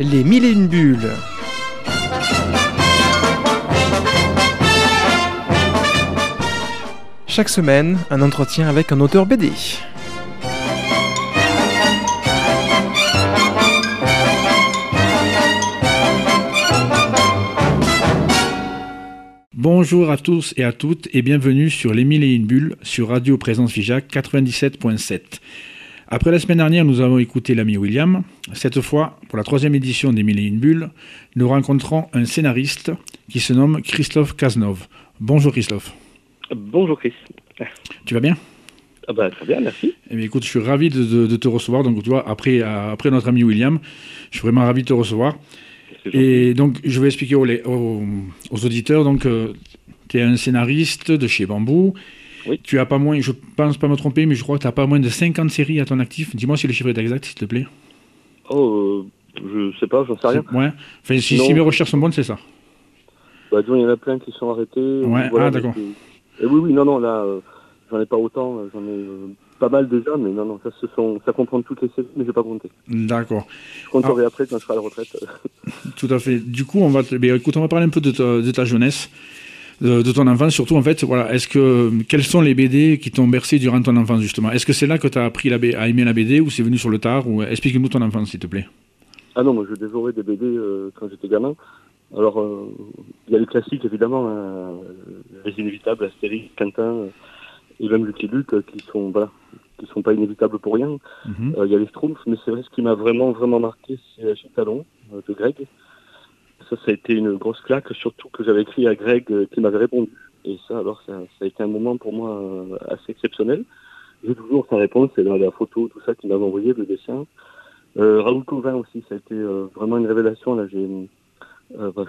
Les mille et une bulles. Chaque semaine, un entretien avec un auteur BD. Bonjour à tous et à toutes et bienvenue sur Les Mille et une bulles sur Radio Présence Figeac 97.7. Après la semaine dernière, nous avons écouté l'ami William. Cette fois, pour la troisième édition des Mille et une bulles, nous rencontrons un scénariste qui se nomme Christophe Cazenove. Bonjour Christophe. Bonjour Chris. Tu vas bien? Ah bah, Très bien, merci. Eh bien, écoute, je suis ravi de, te recevoir. Donc, tu vois, après, euh, après notre ami William, je suis vraiment ravi de te recevoir. Et donc, je vais expliquer aux, aux, auditeurs. Donc, euh, tu es un scénariste de chez Bambou. Oui. Tu as pas moins, je pense pas me tromper, mais je crois que tu n'as pas moins de 50 séries à ton actif. Dis-moi si le chiffre est exact, s'il te plaît. Oh, euh, je sais pas, j'en sais rien. Ouais. Enfin, si, mes recherches sont bonnes, c'est ça. Bah, il y en a plein qui sont arrêtés. Ouais, ah, d'accord. Et oui, oui, non, non, là, euh, j'en ai pas autant, j'en ai pas mal déjà, mais non, non, ça, se sont, ça comprend toutes les séries, mais je vais pas compter. D'accord. Je compterai après quand je serai à la retraite. Tout à fait. Du coup, on va, ben, écoute, on va parler un peu de ta, de ta jeunesse. De, ton enfance, surtout en fait, voilà, est-ce que quels sont les BD qui t'ont bercé durant ton enfance justement? Est-ce que c'est là que tu as appris la, à aimer la BD ou c'est venu sur le tard? Ou explique-nous ton enfance s'il te plaît. Ah non, moi je dévorais des BD euh, quand j'étais gamin. Alors euh, il y a les classiques évidemment, hein, les inévitables, Astérix, Quentin, et même Lucky Luke euh, qui sont voilà qui sont pas inévitables pour rien. Mhm. Euh, il y a les Schtroumpfs, mais c'est vrai ce qui m'a vraiment vraiment marqué, c'est Achille Talon euh, de Greg. Ça, ça a été une grosse claque, surtout que j'avais écrit à Greg qui m'avait répondu. Et ça, alors, ça, a été un moment pour moi assez exceptionnel. J'ai toujours sa réponse, c'est la, la, photo, tout ça qu'il m'avait envoyé, le dessin. Euh, Raoul Covin aussi, ça a été vraiment une révélation. Là, j'ai bah,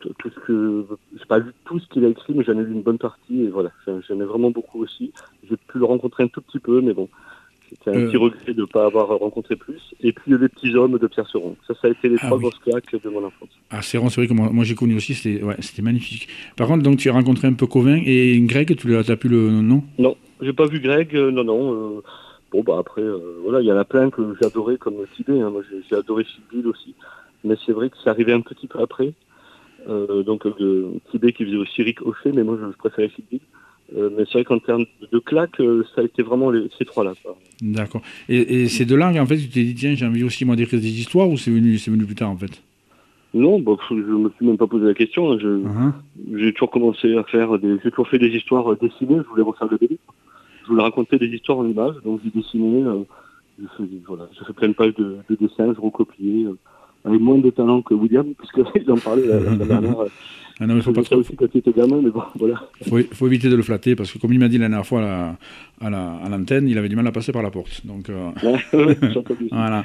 tout ce que j'ai pas lu tout ce qu'il a écrit mais j'en ai lu une bonne partie et voilà j'aimais vraiment beaucoup aussi j'ai pu le rencontrer un tout petit peu mais bon c'était un euh. petit regret de ne pas avoir rencontré plus. Et puis les petits hommes de Pierre Seron. Ça ça a été les ah trois grosses claques de mon enfance. Ah Seron c'est vrai que moi, j'ai connu aussi c'était ouais, magnifique. Par contre donc tu as rencontré un peu Covin et Greg tu as, as pu le nom? Non j'ai pas vu Greg euh, non non euh, bon bah après voilà il y en a plein que adoré comme Tibet hein. moi j'ai adoré Sibyl aussi. Mais c'est vrai que ça arrivait un petit peu après. Donc Tibet qui faisait aussi Rick Hoché, mais moi je, préférais Philippe. Euh, mais c'est vrai qu'en termes de claques, euh, ça a été vraiment ces trois-là. D'accord. Et, et, ces deux-là, en fait, tu t'es dit, tiens, j'ai envie aussi moi d'écrire des histoires ou c'est venu, c'est venu plus tard en fait? Non, bah, je me suis même pas posé la question. Hein. Uh-huh. J'ai toujours commencé à faire des. J'ai toujours fait des histoires dessinées, je voulais refaire le bébé. Je voulais raconter des histoires en images, donc j'ai dessiné. je, fais, voilà, je fais plein de pages de, de dessins, je recopiais avec moins de talent que William, puisque j'en parlais la, la dernière. Ah non, il faut pas trop. aussi quand il était gamin, mais bon, voilà. Faut, faut éviter de le flatter, parce que comme il m'a dit la dernière fois à, la, à l'antenne, il avait du mal à passer par la porte. Donc, euh... voilà.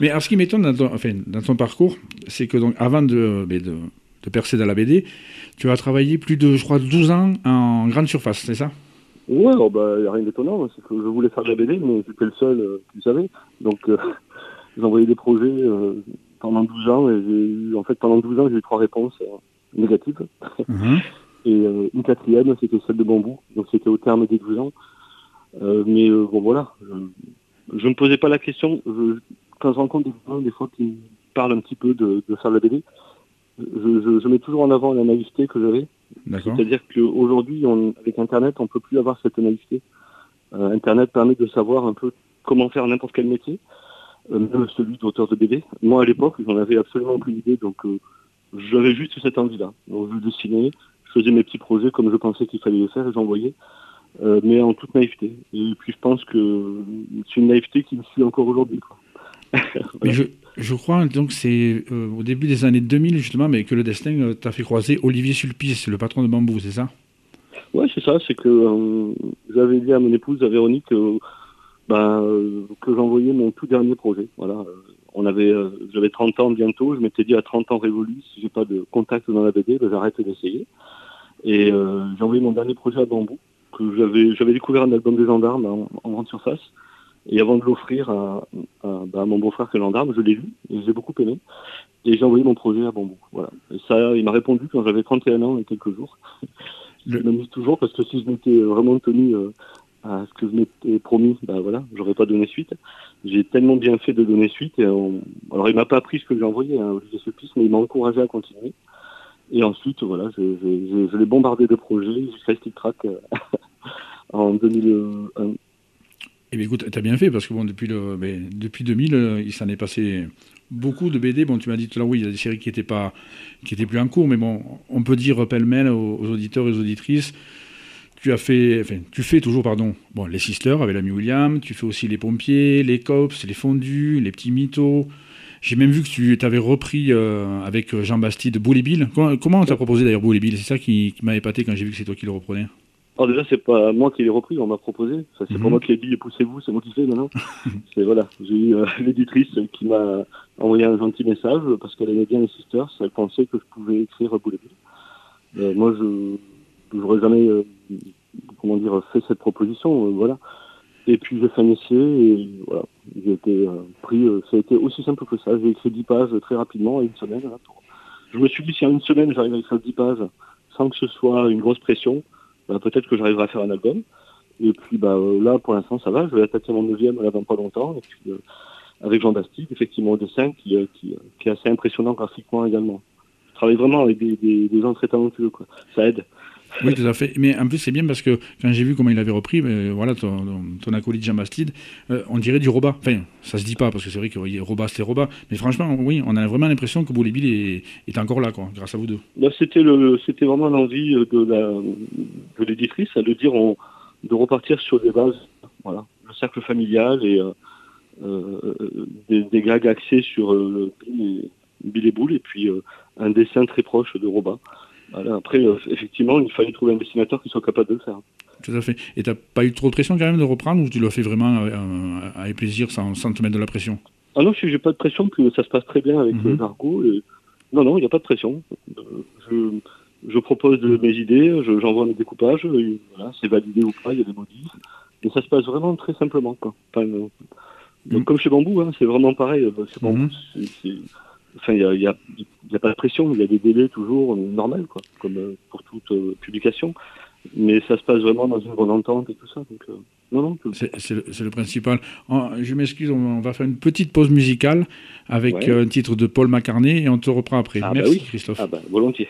mais alors, ce qui m'étonne dans ton, enfin, dans ton parcours, c'est que donc, avant de, de, de, percer dans la BD, tu as travaillé plus de, je crois, 12 ans en grande surface, c'est ça? Ouais, il oh, bah, n'y a rien d'étonnant, c'est que je voulais faire de la BD, mais j'étais le seul euh, qui le savait. Donc, euh, j'ai envoyé des projets euh, pendant 12 ans et j'ai eu, en fait, pendant 12 ans, j'ai eu trois réponses euh, négatives. Mhm. et euh, une quatrième, c'était celle de bambou, donc c'était au terme des 12 ans. mais bon, voilà, je ne me posais pas la question. Je, quand je rencontre des gens, des fois, qui me parlent un petit peu de, de faire la BD, je, je, je, mets toujours en avant la naïveté que j'avais. C'est-à-dire qu'aujourd'hui, avec Internet, on peut plus avoir cette naïveté. Internet permet de savoir un peu comment faire n'importe quel métier. Euh, même celui d'auteur de BD. Moi, à l'époque, j'en avais absolument aucune idée, donc euh, j'avais juste cette envie-là. Donc, je dessinais, je faisais mes petits projets comme je pensais qu'il fallait les faire et j'envoyais, euh, mais en toute naïveté. Et puis, je pense que c'est une naïveté qui me suit encore aujourd'hui. je, je, crois donc c'est au début des années 2000 justement, mais que le destin t'a fait croiser Olivier Sulpice, le patron de Bambou, c'est ça? Ouais, c'est ça. C'est que j'avais dit à mon épouse, à Véronique, ben, que j'envoyais mon tout dernier projet. Voilà, euh, on avait, euh, j'avais 30 ans bientôt. Je m'étais dit à 30 ans révolus, si j'ai pas de contact dans la BD, ben, j'arrête d'essayer. Et euh, j'ai envoyé mon dernier projet à Bambou, que j'avais, j'avais découvert un album des gendarmes en, en grande surface. Et avant de l'offrir à, à, ben, mon beau-frère que gendarme, je l'ai lu et j'ai beaucoup aimé. Et j'ai envoyé mon projet à Bambou. Voilà. Et ça, il m'a répondu quand j'avais 31 ans et quelques jours. Je m'amuse toujours parce que si je m'étais vraiment tenu à ce que je m'étais promis, bah voilà, j'aurais pas donné suite. J'ai tellement bien fait de donner suite. Et Alors il m'a pas appris ce que j'ai envoyé, hein, piste, mais il m'a encouragé à continuer. Et ensuite, voilà, je, l'ai bombardé de projets jusqu'à Stick Track en 2001. Eh bien, écoute, tu as bien fait, parce que bon, depuis, le, ben, depuis 2000, euh, il s'en est passé beaucoup de BD. Bon, tu m'as dit tout à l'heure, oui, il y a des séries qui n'étaient plus en cours, mais bon, on peut dire pêle-mêle aux, auditeurs et aux auditrices. Tu as fait, enfin, tu fais toujours, pardon, bon, les Sisters avec l'ami William, tu fais aussi les pompiers, les cops, les fondus, les petits mythos. J'ai même vu que tu avais repris euh, avec Jean Bastide Bully Bill. Comment, comment on t'a proposé d'ailleurs Bully Bill? C'est ça qui, qui m'a épaté quand j'ai vu que c'est toi qui le reprenais. Alors déjà, c'est pas moi qui l'ai repris, on m'a proposé. c'est pas mhm. moi qui l'ai dit, poussez-vous, c'est moi qui fais maintenant. c'est voilà, j'ai eu euh, l'éditrice qui m'a envoyé un gentil message parce qu'elle aimait bien les sisters, elle pensait que je pouvais écrire Boulet euh, Moi, je j'aurais jamais, euh, comment dire, fait cette proposition, euh, voilà. Et puis j'ai fait un essai et voilà, j'ai été pris. ça a été aussi simple que ça. J'ai écrit 10 pages très rapidement, une semaine. Je me suis dit si en une semaine j'arrive à écrire 10 pages sans que ce soit une grosse pression bah, peut-être que j'arriverai à faire un album. Et puis bah, euh, là, pour l'instant, ça va. Je vais attaquer mon neuvième là dans pas longtemps. Et puis, euh, avec Jean Bastide, effectivement, au dessin, euh, qui, est assez impressionnant graphiquement également. Je travaille vraiment avec des, des, des gens très talentueux. Quoi. Ça aide. Oui, tout à fait. Mais en plus, c'est bien parce que quand j'ai vu comment il avait repris, mais voilà, ton, ton acolyte Jean euh, on dirait du Roba. Enfin, ça se dit pas parce que c'est vrai que Roba, c'était Roba. Mais franchement, oui, on a vraiment l'impression que Bill est, est, encore là, quoi, grâce à vous deux. Là, c'était, le, c'était vraiment l'envie de, la, de l'éditrice, à de dire de repartir sur des bases, voilà, le cercle familial et euh, euh, des, gags axés sur le Bill et et puis un dessin très proche de Roba après, euh, effectivement, il fallait trouver un dessinateur qui soit capable de le faire. Tout à fait. Et tu n'as pas eu trop de pression quand même de reprendre ou tu l'as fait vraiment euh, euh, avec plaisir sans, sans, te mettre de la pression? Ah non, je n'ai pas de pression, que ça se passe très bien avec mm Non, non, il n'y a pas de pression. Je, je propose de, mes idées, j'envoie mes découpages, voilà, c'est validé ou pas, il y a des modifs. Et ça se passe vraiment très simplement. Quoi. donc, Comme chez Bambou, hein, c'est vraiment pareil. Chez Bambou, mhm. Enfin, il n'y a, a, pas de pression, il y a des délais toujours normaux, quoi, comme euh, pour toute euh, publication. Mais ça se passe vraiment dans une bonne entente et tout ça. Donc, euh, non, non. C'est le, le, principal. je m'excuse, on, va faire une petite pause musicale avec un titre de Paul McCartney et on te reprend après. Ah, bah Merci, Christophe. Ah, bah, volontiers.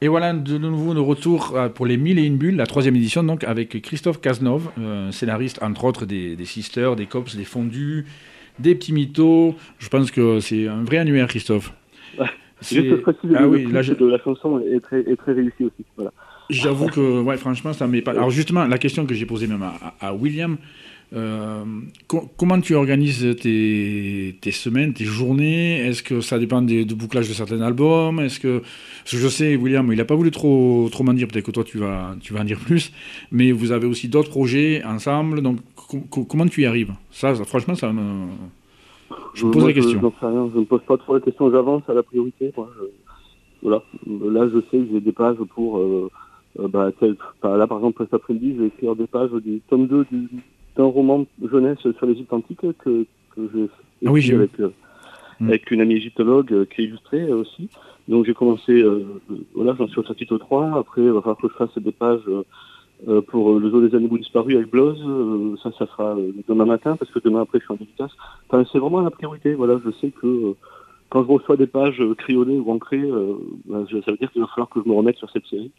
Et voilà de nouveau de retour euh, pour les 1000 et une bulles, la troisième édition, donc avec Christophe Cazenove, euh, scénariste entre autres des, des Sisters, des Cops, des Fondus, des petits mythos. Je pense que c'est un vrai annuaire, Christophe. Juste préciser ah, oui, là, de la chanson est très, est très réussie aussi. Voilà. J'avoue que, ouais, franchement, ça m'est pas. Alors, justement, la question que j'ai posée même à, William, euh, comment tu organises tes, tes, semaines, tes journées? Est-ce que ça dépend du bouclage de certains albums? Est-ce que, je sais, William, il n'a pas voulu trop, trop m'en dire, peut-être que toi tu vas, tu vas en dire plus, mais vous avez aussi d'autres projets ensemble, donc comment tu y arrives? Ça, franchement, ça me. Je me pose la question. Je, je, ne me pose pas trop la question, j'avance à la priorité. voilà. Là, je sais que j'ai des pages pour. Euh, euh, bah, là, par exemple, cet après-midi, je vais écrire des pages du tome 2 d'un roman jeunesse sur l'Égypte antique que, que j'ai ah oui, avec, euh, hmm. avec une amie égyptologue euh, qui est illustrée aussi. Donc j'ai commencé, voilà, j'en suis au chapitre 3. Après, il va falloir que je fasse des pages pour le zoo des animaux disparus avec Bloz. ça, ça sera demain matin parce que demain après, je suis en dédicace. Enfin, c'est vraiment la priorité. Voilà, je sais que quand je reçois des pages crayonnées ou ancrées, bah, ça veut dire qu'il va falloir que je me remette sur cette série.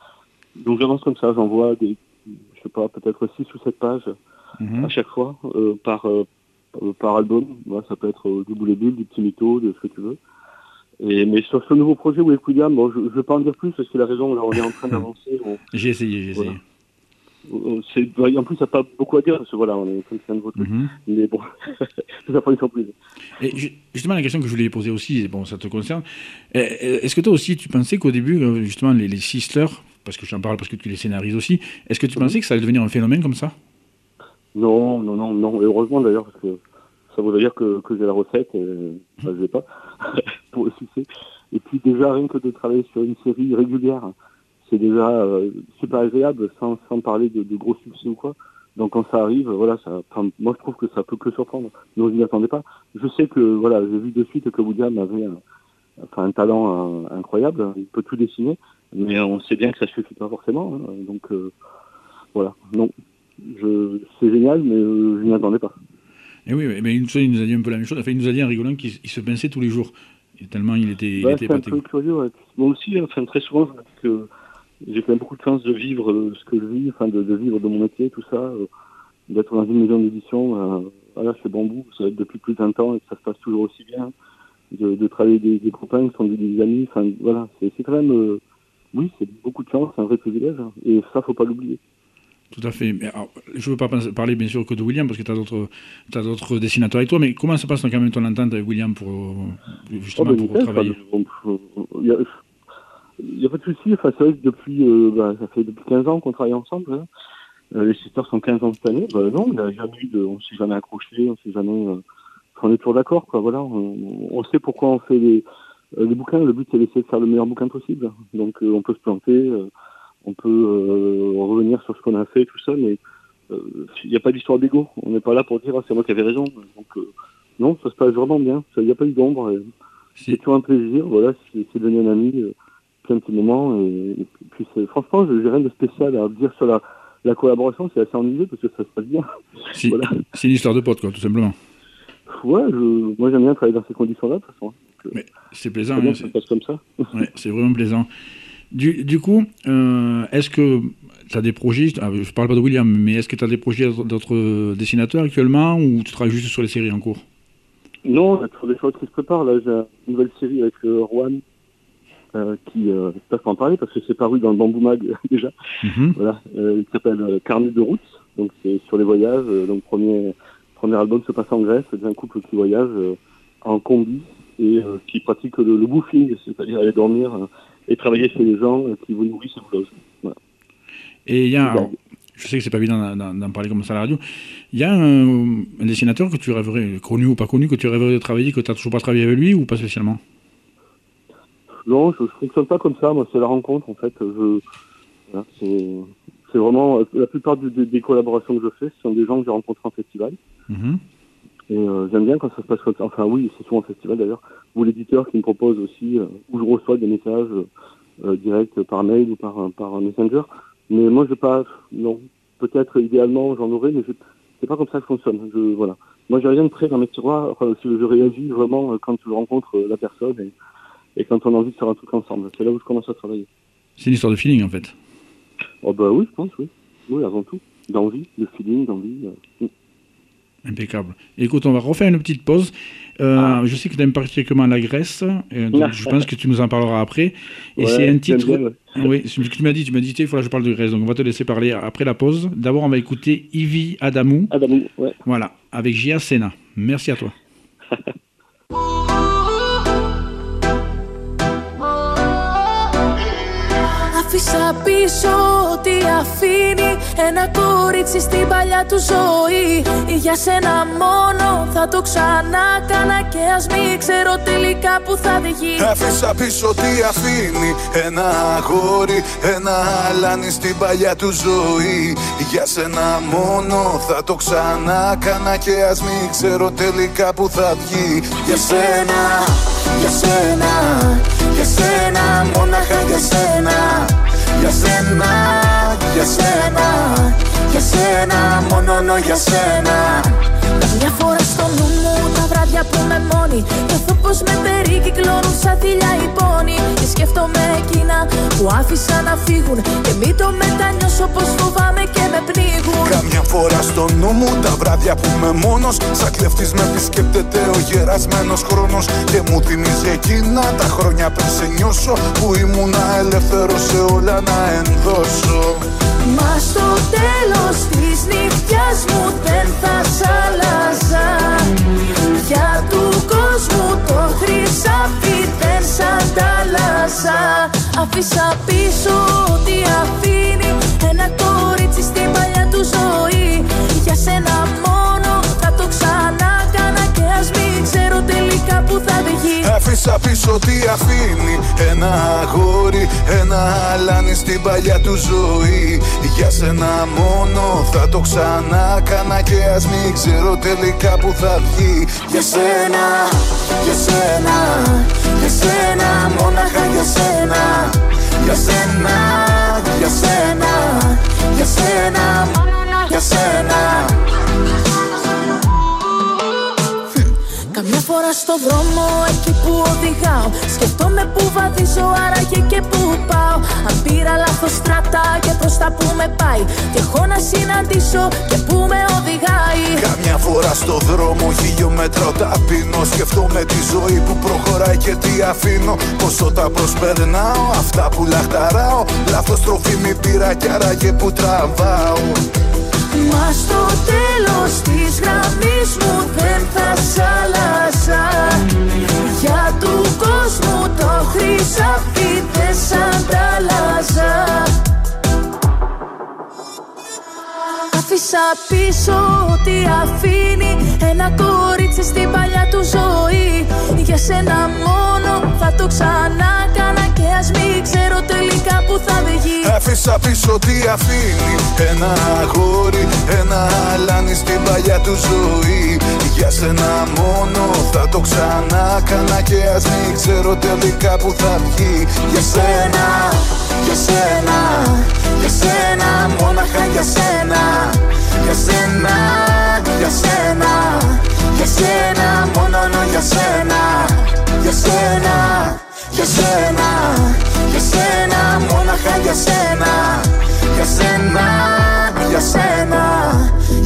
Donc j'avance comme ça, j'envoie des, je sais pas, peut-être 6 ou 7 pages mhm. à chaque fois euh, par, euh, par album. ça peut être euh, du boulet du petit mytho, de ce que tu veux. Et, mais sur ce nouveau projet Will William, bon, je ne vais pas en dire plus parce qu'il a raison, là, on est en train d'avancer. J'ai essayé, j'ai essayé. En plus, ça n'a pas beaucoup à dire, parce que voilà, on est comme ça de votre mm Mais bon, ça pas une surprise. Et justement, la question que je voulais poser aussi, bon, ça te concerne. Est-ce que toi aussi, tu pensais qu'au début, justement, les, les Sisters, parce que je t'en parle parce que tu les scénarises aussi. Est-ce que tu pensais que ça allait devenir un phénomène comme ça? Non, non, non, non. heureusement d'ailleurs, parce que ça voudrait dire que, que j'ai la recette, et ça je l'ai pas, pour le succès. Et puis déjà, rien que de travailler sur une série régulière, c'est déjà euh, super agréable, sans, sans parler de, gros succès ou quoi. Donc quand ça arrive, voilà, ça, moi je trouve que ça peut que surprendre. Non, je n'y attendais pas. Je sais que, voilà, j'ai vu de suite que William avait un, enfin, un talent euh, incroyable, il peut tout dessiner. Mais on sait bien que ça suffit pas forcément. Hein. donc euh, voilà, non. C'est génial, mais euh, je n'y attendais pas. Et oui, mais une fois, il nous a dit un peu la même chose. Enfin, il nous a dit en rigolant qu'il se pinçait tous les jours. tellement il était, il était un peu curieux. Moi aussi, enfin, très souvent, que j'ai quand même beaucoup de chance de vivre euh, ce que je vis, enfin, de, vivre de mon métier, tout ça. D'être dans une maison d'édition, voilà, c'est bambou, ça va être depuis plus de 20 ans et que ça se passe toujours aussi bien. De, travailler des, des copains qui sont des, amis, enfin, voilà, c'est quand même oui, c'est beaucoup de chance, c'est un vrai privilège, hein. et ça, faut pas l'oublier. Tout à fait. je ne veux pas parler bien sûr que de William, parce que tu as d'autres dessinateurs avec toi, mais comment ça passe quand même ton entente avec William pour, justement, oh, ben, pour travailler Il n'y a, pas de souci. Enfin, c'est vrai que depuis, euh, bah, ça fait depuis 15 ans qu'on travaille ensemble. Hein. Euh, les sisters sont 15 ans cette année. Bah, non, on jamais eu de, on s'est jamais accroché, on s'est jamais, euh, on est toujours d'accord, quoi. Voilà, on, on, sait pourquoi on fait les, euh, les bouquins, le but c'est d'essayer de faire le meilleur bouquin possible. Donc euh, on peut se planter, euh, on peut revenir sur ce qu'on a fait, tout ça, mais il n'y a pas d'histoire d'ego. On n'est pas là pour dire ah, c'est moi qui avais raison. Donc non, ça se passe vraiment bien. Il n'y a pas eu d'ombre. C'est toujours un plaisir. Voilà, c'est devenu un ami plein de petits moments. Et, puis franchement, je n'ai rien de spécial à dire sur la, la collaboration. C'est assez ennuyeux parce que ça se passe bien. C'est une histoire de pote, quoi, tout simplement. Ouais, je, moi j'aime bien travailler dans ces conditions-là, de toute façon. Mais c'est plaisant. Hein, ça passe comme ça? ouais, c'est vraiment plaisant. Du, du coup, euh, est-ce que tu as des projets, ah, je parle pas de William, mais est-ce que tu as des projets d'autres dessinateurs actuellement ou tu travailles juste sur les séries en cours? Non, il y a toujours des choses qui se préparent. Là, j'ai une nouvelle série avec euh, Juan euh, qui, euh, je peux en parler parce que c'est paru dans le Bamboo Mag déjà. Mhm. Voilà, il s'appelle Carnet de route, donc c'est sur les voyages. donc premier premier album se passe en Grèce, c'est un couple qui voyage en combi et euh, qui pratique le, le boofing, c'est-à-dire aller dormir euh, et travailler chez les gens qui vous nourrissent et vous logent. Et il y a, je sais que c'est pas évident d'en parler comme ça à la radio, il y a un, dessinateur que tu rêverais, connu ou pas connu, que tu rêverais de travailler, que tu n'as toujours pas travaillé avec lui ou pas spécialement? Non, je ne fonctionne pas comme ça, moi c'est la rencontre en fait. Je, c'est vraiment, la plupart des collaborations que je fais, ce sont des gens que j'ai rencontrés en festival. Mm-hmm. Et euh, j'aime bien quand ça se passe comme ça. Enfin oui, c'est souvent en festival d'ailleurs. Ou l'éditeur qui me propose aussi, euh, où je reçois des messages euh, directs par mail ou par, par messenger. Mais moi je pas, non. Peut-être idéalement j'en aurais, mais c'est pas comme ça que je fonctionne. Je, voilà. Moi j'ai rien de prêt dans mes tiroirs. Enfin, je réagis vraiment quand je rencontre la personne et, et quand on a envie de faire un truc ensemble. C'est là où je commence à travailler. C'est une histoire de feeling en fait. Oh bah oui, je pense, oui. Oui, avant tout. D'envie, de feeling, d'envie. Euh, mm. Impeccable. Écoute, on va refaire une petite pause. Euh, ah. Je sais que tu aimes particulièrement la Grèce, donc je pense que tu nous en parleras après. Et c'est un titre. Oui, ce que tu m'as dit, tu m'as dit, il faut que je parle de Grèce, donc on va te laisser parler après la pause. D'abord, on va écouter Ivy Adamou. Adamou, ouais. Voilà, avec Gia Sena. Merci à toi. Άφησα πίσω ότι αφήνει ένα κόριτσι στην παλιά του ζωή. Για σένα μόνο θα το ξανά κάνα και ας μην ξέρω τελικά που θα βγει Άφησα πίσω ότι αφήνει ένα αγόρι, ένα αλάνι στην παλιά του ζωή. Για σένα μόνο θα το ξανά κάνα και ας μην ξέρω τελικά που θα βγει. Για σένα, για σένα, για σένα, σένα, για σένα, μόνο για σένα. Μια φορά στο νου μου τα βράδια που με μόνη Νιώθω πως με περικυκλώνουν σαν θηλιά η πόνη. Και σκέφτομαι εκείνα που άφησα να φύγουν Και μην το μετανιώσω πως φοβάμαι και με πνίγουν. Καμιά φορά στο νου μου τα βράδια που με μόνος Σαν κλεφτής με επισκέπτεται ο γερασμένος χρόνος. Και μου θυμίζει εκείνα τα χρόνια πριν σε νιώσω Που ήμουνα ελεύθερος σε όλα να ενδώσω Μα στο τέλος της νυχτιάς μου δεν θα σ' άλλαζα. Για του κόσμου το χρυσάφι δεν σ' αντάλλαζα. Αφήσα πίσω ό,τι αφήνει ένα κορίτσι στην παλιά του ζωή. Για σένα μόνο βγει Αφήσα πίσω τι αφήνει Ένα αγόρι, ένα αλάνι στην παλιά του ζωή. Για σένα μόνο θα το ξανά κάνα Και ας μην ξέρω τελικά που θα βγει. Για σένα, για σένα, για σένα Μόναχα για σένα. Για σένα, για σένα, για σένα για σένα Καμιά φορά στο δρόμο εκεί που οδηγάω. Σκεφτόμαι που βαδίζω άραγε και που πάω. Αν πήρα λάθος στρατά και προς τα που με πάει. Και έχω να συναντήσω και που με οδηγάει. Καμιά φορά στο δρόμο χιλιόμετρο ταπεινώ Σκεφτόμαι τη ζωή που προχωράει και τι αφήνω. Πόσο τα προσπερνάω αυτά που λαχταράω. Λάθος τροφή μη πήρα κι άραγε που τραβάω Μα στο τέλος της γραμμής μου δεν θα σ' άλλαζα Για του κόσμου το χρυσάφι δεν σ' αντάλλαζα. Άφησα πίσω ό,τι αφήνει ένα κορίτσι στην παλιά του ζωή. Για σένα μόνο θα το ξανά κάνα και ας μην ξέρω τελικά που θα βγει Άφησα πίσω τι αφήνει. Ένα αγόρι, ένα αλάνι στην παλιά του ζωή. Για σένα μόνο θα το ξανά κάνα Και ας μην ξέρω τελικά που θα βγει. Για σένα, για σένα, για σένα Μόναχα για σένα. Για σένα, για σένα Για σένα, μόνο για σένα Για σένα. Για σένα, για σένα, Yasena, Yasena,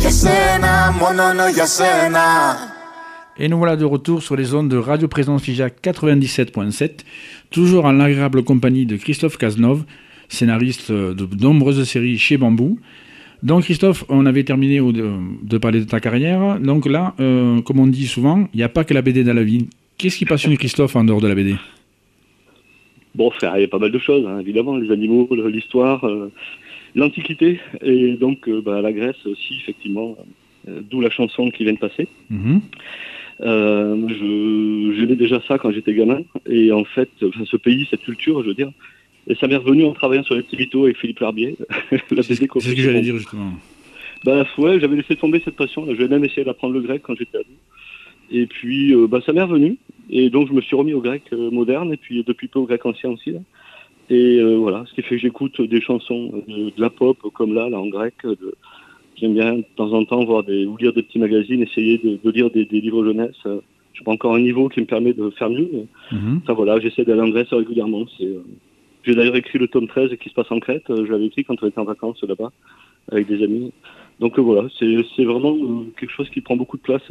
Yasena, mon nom Yasena. Et nous voilà de retour sur les ondes de Radio Présence Figeac 97.7, toujours en agréable compagnie de Christophe Cazenove, scénariste de nombreuses séries chez Bambou. Donc Christophe, on avait terminé de parler de ta carrière. Donc là, euh, comme on dit souvent, il n'y a pas que la BD dans la vie. Qu'est-ce qui passionne Christophe en dehors de la BD Bon, il y a pas mal de choses, hein, évidemment, les animaux, l'histoire, euh, l'Antiquité, et donc euh, bah, la Grèce aussi, effectivement, euh, d'où la chanson qui vient de passer. Mhm. J'aimais déjà ça quand j'étais gamin, et en fait, ce pays, cette culture, je veux dire, et ça m'est revenu en travaillant sur les petits avec Philippe Larbier. C'est ce que j'allais dire justement. Bah ouais, j'avais laissé tomber cette passion. J'avais même essayé d'apprendre le grec quand j'étais ado. Et puis, bah, ça m'est revenu. Et donc je me suis remis au grec euh, moderne et puis depuis peu au grec ancien aussi. Et euh, voilà, ce qui fait que j'écoute des chansons de, la pop comme là, là en grec. J'aime bien de temps en temps voir des, ou lire des petits magazines, essayer de, lire des, livres jeunesse. Je n'ai pas encore un niveau qui me permet de faire mieux. Mais, mhm. voilà, j'essaie d'aller en Grèce régulièrement. J'ai d'ailleurs écrit le tome 13 qui se passe en Crète. Je l'avais écrit quand on était en vacances là-bas avec des amis. Donc voilà, c'est vraiment quelque chose qui prend beaucoup de place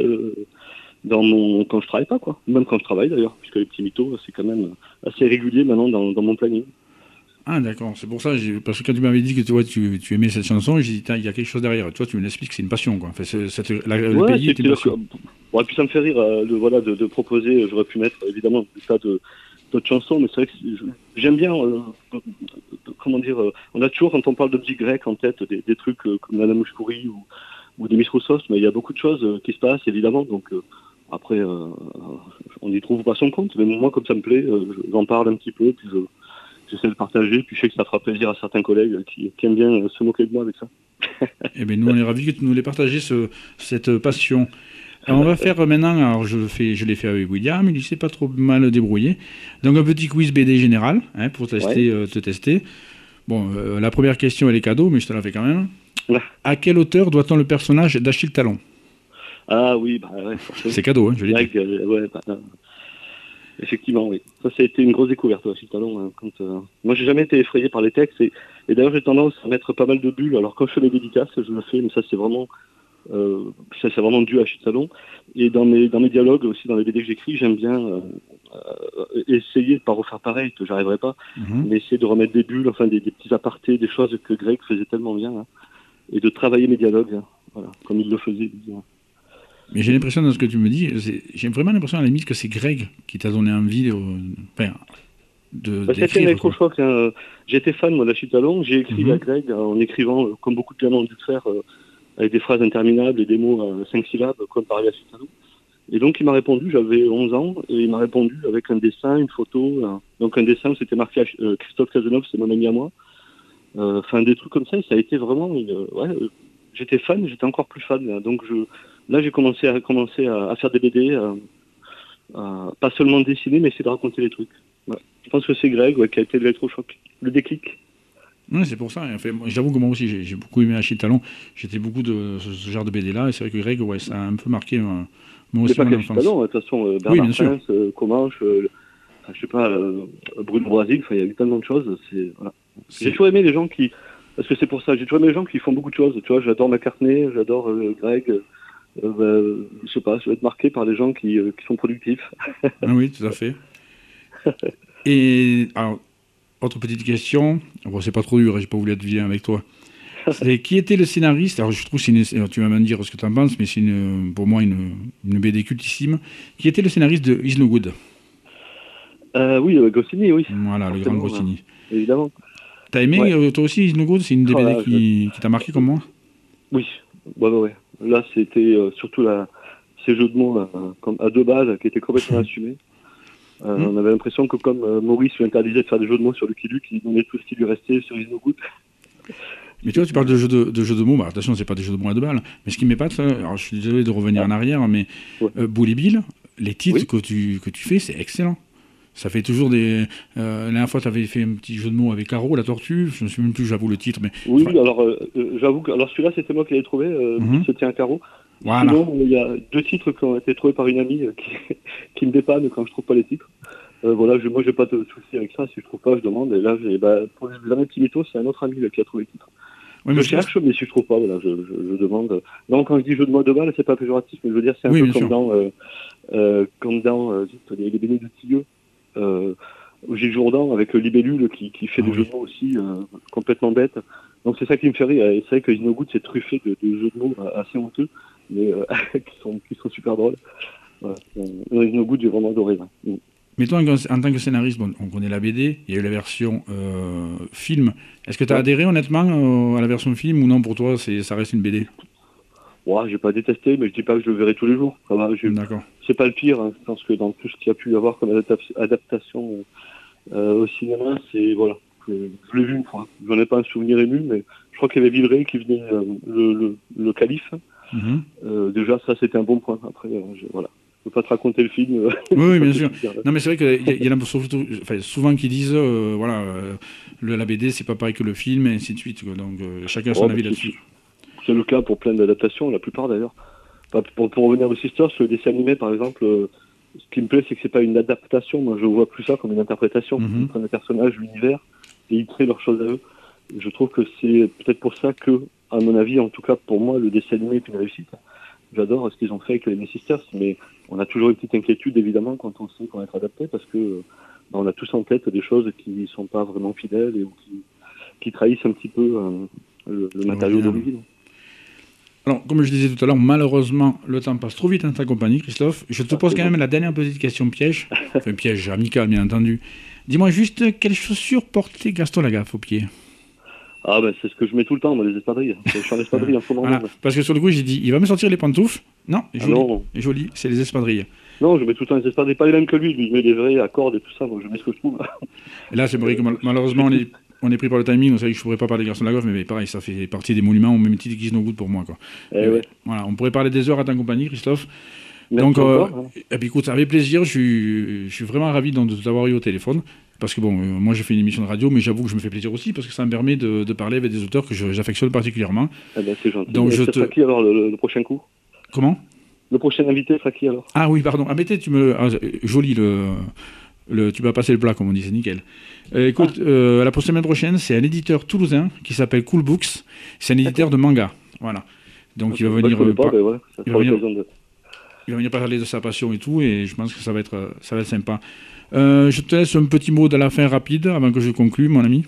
dans mon quand je travaille pas quoi. Même quand je travaille d'ailleurs, puisque les petits mythos, c'est quand même assez régulier maintenant dans, dans mon planning. Ah d'accord, c'est pour ça, parce que quand tu m'avais dit que toi, tu, tu aimais cette chanson, j'ai dit, il y a quelque chose derrière. Toi, tu me l'expliques, c'est une passion. Quoi. Enfin, c'est, la, le pays est une passion. Ouais, puis ça me fait rire euh, de, voilà, de, de proposer, j'aurais pu mettre évidemment de, d'autres chansons, mais c'est vrai que j'aime bien, euh, comment dire, euh, on a toujours, quand on parle de musique grecque, en tête des, des trucs comme la Mouchkouri ou, ou des Misrosos, mais il y a beaucoup de choses qui se passent, évidemment, donc après, on n'y trouve pas son compte, mais moi, comme ça me plaît, j'en parle un petit peu, puis je j'essaie de partager, puis je sais que ça fera plaisir à certains collègues qui, aiment bien euh, se moquer de moi avec ça. eh bien, nous, on est ravis que tu nous l'aies partagé, ce, cette passion. Alors, on va faire maintenant, alors je, fais, je l'ai fait avec William, il s'est pas trop mal débrouillé. Donc un petit quiz BD général, hein, pour tester, euh, te tester. Bon, euh, la première question, elle est cadeau, mais je te la fais quand même. À quel auteur doit-on le personnage d'Achille Talon? Ah oui, bah ouais, C'est cadeau, hein, je l'ai dit. Ouais, bah, Effectivement, oui. Ça, ça a été une grosse découverte, Achille Talon. Hein, quand, euh... Moi, j'ai jamais été effrayé par les textes. Et, et d'ailleurs, j'ai tendance à mettre pas mal de bulles. Alors, quand je fais les dédicaces, je le fais, mais ça, c'est vraiment... Euh, ça, c'est vraiment dû à Talon. Et dans mes, dans mes dialogues, aussi dans les BD que j'écris, j'aime bien euh, euh, essayer de pas refaire pareil, que j'arriverai pas, mhm. mais essayer de remettre des bulles, enfin des, des, petits apartés, des choses que Greg faisait tellement bien, hein, et de travailler mes dialogues, hein, voilà, comme il le faisait. Mais j'ai l'impression, dans ce que tu me dis, j'ai vraiment l'impression à la limite que c'est Greg qui t'a donné envie de. Enfin, de bah, C'était un électrochoc. Hein. J'étais fan, moi, d'Achille Talon. J'ai écrit à mhm. Greg euh, en écrivant, euh, comme beaucoup de gens ont dû faire, euh, avec des phrases interminables et des mots à 5 syllabes, comme parlait Achille Talon. Et donc, il m'a répondu, j'avais 11 ans, et il m'a répondu avec un dessin, une photo. donc, un dessin, c'était marqué Christophe Cazeneuve, c'est mon ami à moi. Enfin, des trucs comme ça, ça a été vraiment. ouais, j'étais fan, j'étais encore plus fan. Donc, je là, j'ai commencé à commencer à, faire des BD, pas seulement dessiner, mais essayer de raconter les trucs. Je pense que c'est Greg qui a été l'électrochoc, le déclic. Oui, c'est pour ça. J'avoue que moi aussi, j'ai beaucoup aimé Achille Talon. J'étais beaucoup de ce, genre de BD-là, et c'est vrai que Greg, ouais, ça a un peu marqué euh, moi aussi mon enfance. Talon, de toute façon, euh, Bernard oui, Prince, euh, Comanche, euh, je sais pas, Bruno Brasil, il y a eu tellement de choses. Voilà. J'ai toujours aimé les gens qui... Parce que c'est pour ça, j'ai toujours aimé les gens qui font beaucoup de choses. Tu vois, j'adore McCartney, j'adore Greg, euh, bah, je sais pas, je vais être marqué par des gens qui, euh, qui sont productifs. ah oui, tout à fait. Et alors, autre petite question, bon, c'est pas trop dur, j'ai pas voulu être vilain avec toi. C'est qui était le scénariste? Alors je trouve que tu vas me dire ce que tu en penses, mais c'est pour moi une, une, BD cultissime. Qui était le scénariste de Is No Good? Euh, Oui, euh, Goscinny, oui. Voilà, le grand Goscinny. évidemment. T'as aimé toi aussi Is No Good? C'est une des oh BD qui, qui t'a marqué comme moi? Oui, ouais, ouais, ouais. Là, c'était euh, surtout la, ces jeux de mots euh, à deux balles qui étaient complètement hmm. assumés. Euh, hmm. On avait l'impression que comme Maurice lui interdisait de faire des jeux de mots sur Lucky Luke, il donnait tout ce qui lui restait sur les No Mais tu vois, tu parles de jeux de, de, jeux de mots, bah, attention, c'est pas des jeux de mots à deux balles, mais ce qui m'épate, alors je suis désolé de revenir en arrière, mais ouais. Bill, les titres que, tu, que tu fais, c'est excellent. Ça fait toujours des. Euh, la dernière fois, tu avais fait un petit jeu de mots avec Caro, la tortue. Je ne sais même plus, j'avoue, le titre. Mais... Oui, alors euh, euh, j'avoue que alors celui-là, c'était moi qui l'ai trouvé. Euh, mm Se tient à Caro. Voilà. Sinon, il y a deux titres qui ont été trouvés par une amie qui, qui me dépanne quand je trouve pas les titres. Euh, voilà, je, moi, j'ai pas de souci avec ça. Si je trouve pas, je demande. Et là, bah, pour les années petits mythos, c'est un autre ami là, qui a trouvé le titre. Oui, je cherche, mais si je trouve pas, voilà, je, je, je, demande. Non, quand je dis jeu de mots de balle, c'est pas péjoratif, mais je veux dire, c'est un peu comme dans, euh, comme dans, les, les bénis de Tilleux. Euh, Gilles Jourdan avec le libellule qui, qui fait ah des jeux de mots aussi euh, complètement bêtes. Donc c'est ça qui me fait rire. Et c'est vrai que No Good c'est truffé de, de, jeux de mots assez honteux, mais euh, qui, sont, qui sont super drôles. Voilà. No Good j'ai vraiment adoré. Mm. Mais toi, en tant que scénariste, bon, on connaît la BD, il y a eu la version euh, film. Est-ce que tu as adhéré honnêtement à la version film ou non pour toi ça reste une BD Ouais, j'ai pas détesté, mais je dis pas que je le verrai tous les jours. D'accord. C'est pas le pire. Hein. Je pense que dans tout ce qu'il y a pu y avoir comme adaptation euh, au cinéma, c'est voilà. Je, l'ai vu une fois. J'en ai pas un souvenir ému, mais je crois qu'il y avait Villeray qui venait euh, le, le, le, calife. Mm-hmm. euh, déjà, ça c'était un bon point. Après, euh, je, voilà. Je peux pas te raconter le film. oui, bien sûr. Non, mais c'est vrai qu'il y, en a surtout, enfin, souvent qui disent, euh, voilà, le, la BD c'est pas pareil que le film, et ainsi de suite. Donc chacun son oh, avis là-dessus. C'est le cas pour plein d'adaptations, la plupart d'ailleurs. Pour, pour, revenir aux Sisters, le dessin animé par exemple, ce qui me plaît, c'est que c'est pas une adaptation. Moi, je vois plus ça comme une interprétation. Mm -hmm. un personnage, l'univers. et ils créent leurs choses à eux. Je trouve que c'est peut-être pour ça que, à mon avis, en tout cas pour moi, le dessin animé est une réussite. J'adore ce qu'ils ont fait avec les Sisters, mais on a toujours une petite inquiétude évidemment quand on sait qu'on va être adapté parce que ben, on a tous en tête des choses qui ne sont pas vraiment fidèles et qui, qui trahissent un petit peu le, matériau d'origine. Alors, comme je disais tout à l'heure, malheureusement, le temps passe trop vite en ta compagnie, Christophe. Je te pose quand même la dernière petite question piège. Enfin, piège amical, bien entendu. Dis-moi juste, quelles chaussures portait Gaston Lagaffe au pied? Ah, ben c'est ce que je mets tout le temps, moi, les espadrilles. Je suis en espadrille en ce moment. Parce que sur le coup, j'ai dit, il va me sortir les pantoufles. Non, ah joli, non. joli c'est les espadrilles. Non, je mets tout le temps les espadrilles, pas les mêmes que lui. Je mets des vrais accords et tout ça, moi, je mets ce que je trouve. Et là, c'est vrai que malheureusement, on est on est pris par le timing, on savait que je ne pourrais pas parler de Garçon Lagaffe, mais pareil, ça fait partie des monuments au même titre qu'ils Good pour moi. Quoi. Eh voilà, on pourrait parler des heures à ta compagnie, Christophe. Donc, euh, et puis écoute, ça avait plaisir, je suis, je suis vraiment ravi de t'avoir eu au téléphone. Parce que bon, euh, moi j'ai fait une émission de radio, mais j'avoue que je me fais plaisir aussi parce que ça me permet de, parler avec des auteurs que j'affectionne particulièrement. Eh ben, c'est gentil. Donc, je te... qui alors le, prochain coup? Comment? Le prochain invité sera qui alors? Ah oui, pardon. Ah, mais tu me. Ah, joli le tu vas passer le plat, comme on dit, c'est nickel. Euh, écoute, euh, la semaine prochaine, c'est un éditeur toulousain qui s'appelle Cool Books. C'est un éditeur de manga. Voilà. Donc il va venir. il, va venir parler de sa passion et tout, et je pense que ça va être, ça va être sympa. Euh, je te laisse un petit mot de la fin rapide avant que je conclue, mon ami.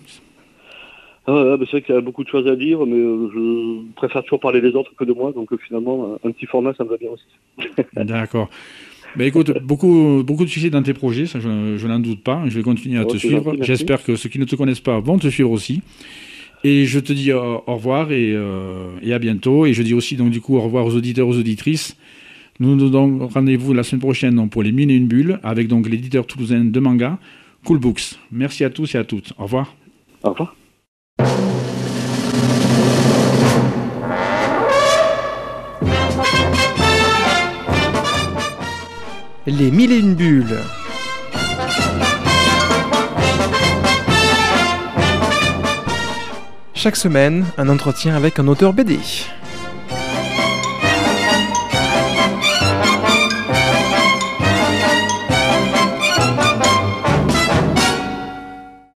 Ah c'est vrai qu'il y a beaucoup de choses à dire, mais je préfère toujours parler des autres que de moi, donc finalement, un petit format, ça me va bien aussi. D'accord. Écoute, beaucoup, beaucoup de succès dans tes projets, ça, je, n'en doute pas. Je vais continuer à te suivre. J'espère que ceux qui ne te connaissent pas vont te suivre aussi. Et je te dis au, revoir euh, et, à bientôt. Et je dis aussi donc du coup au revoir aux auditeurs, aux auditrices. Nous nous donnons rendez-vous la semaine prochaine donc, pour les mines et une bulle avec donc l'éditeur toulousain de manga, Cool Books. Merci à tous et à toutes. Au revoir. Au revoir. Les mille et une bulles. Chaque semaine, un entretien avec un auteur BD.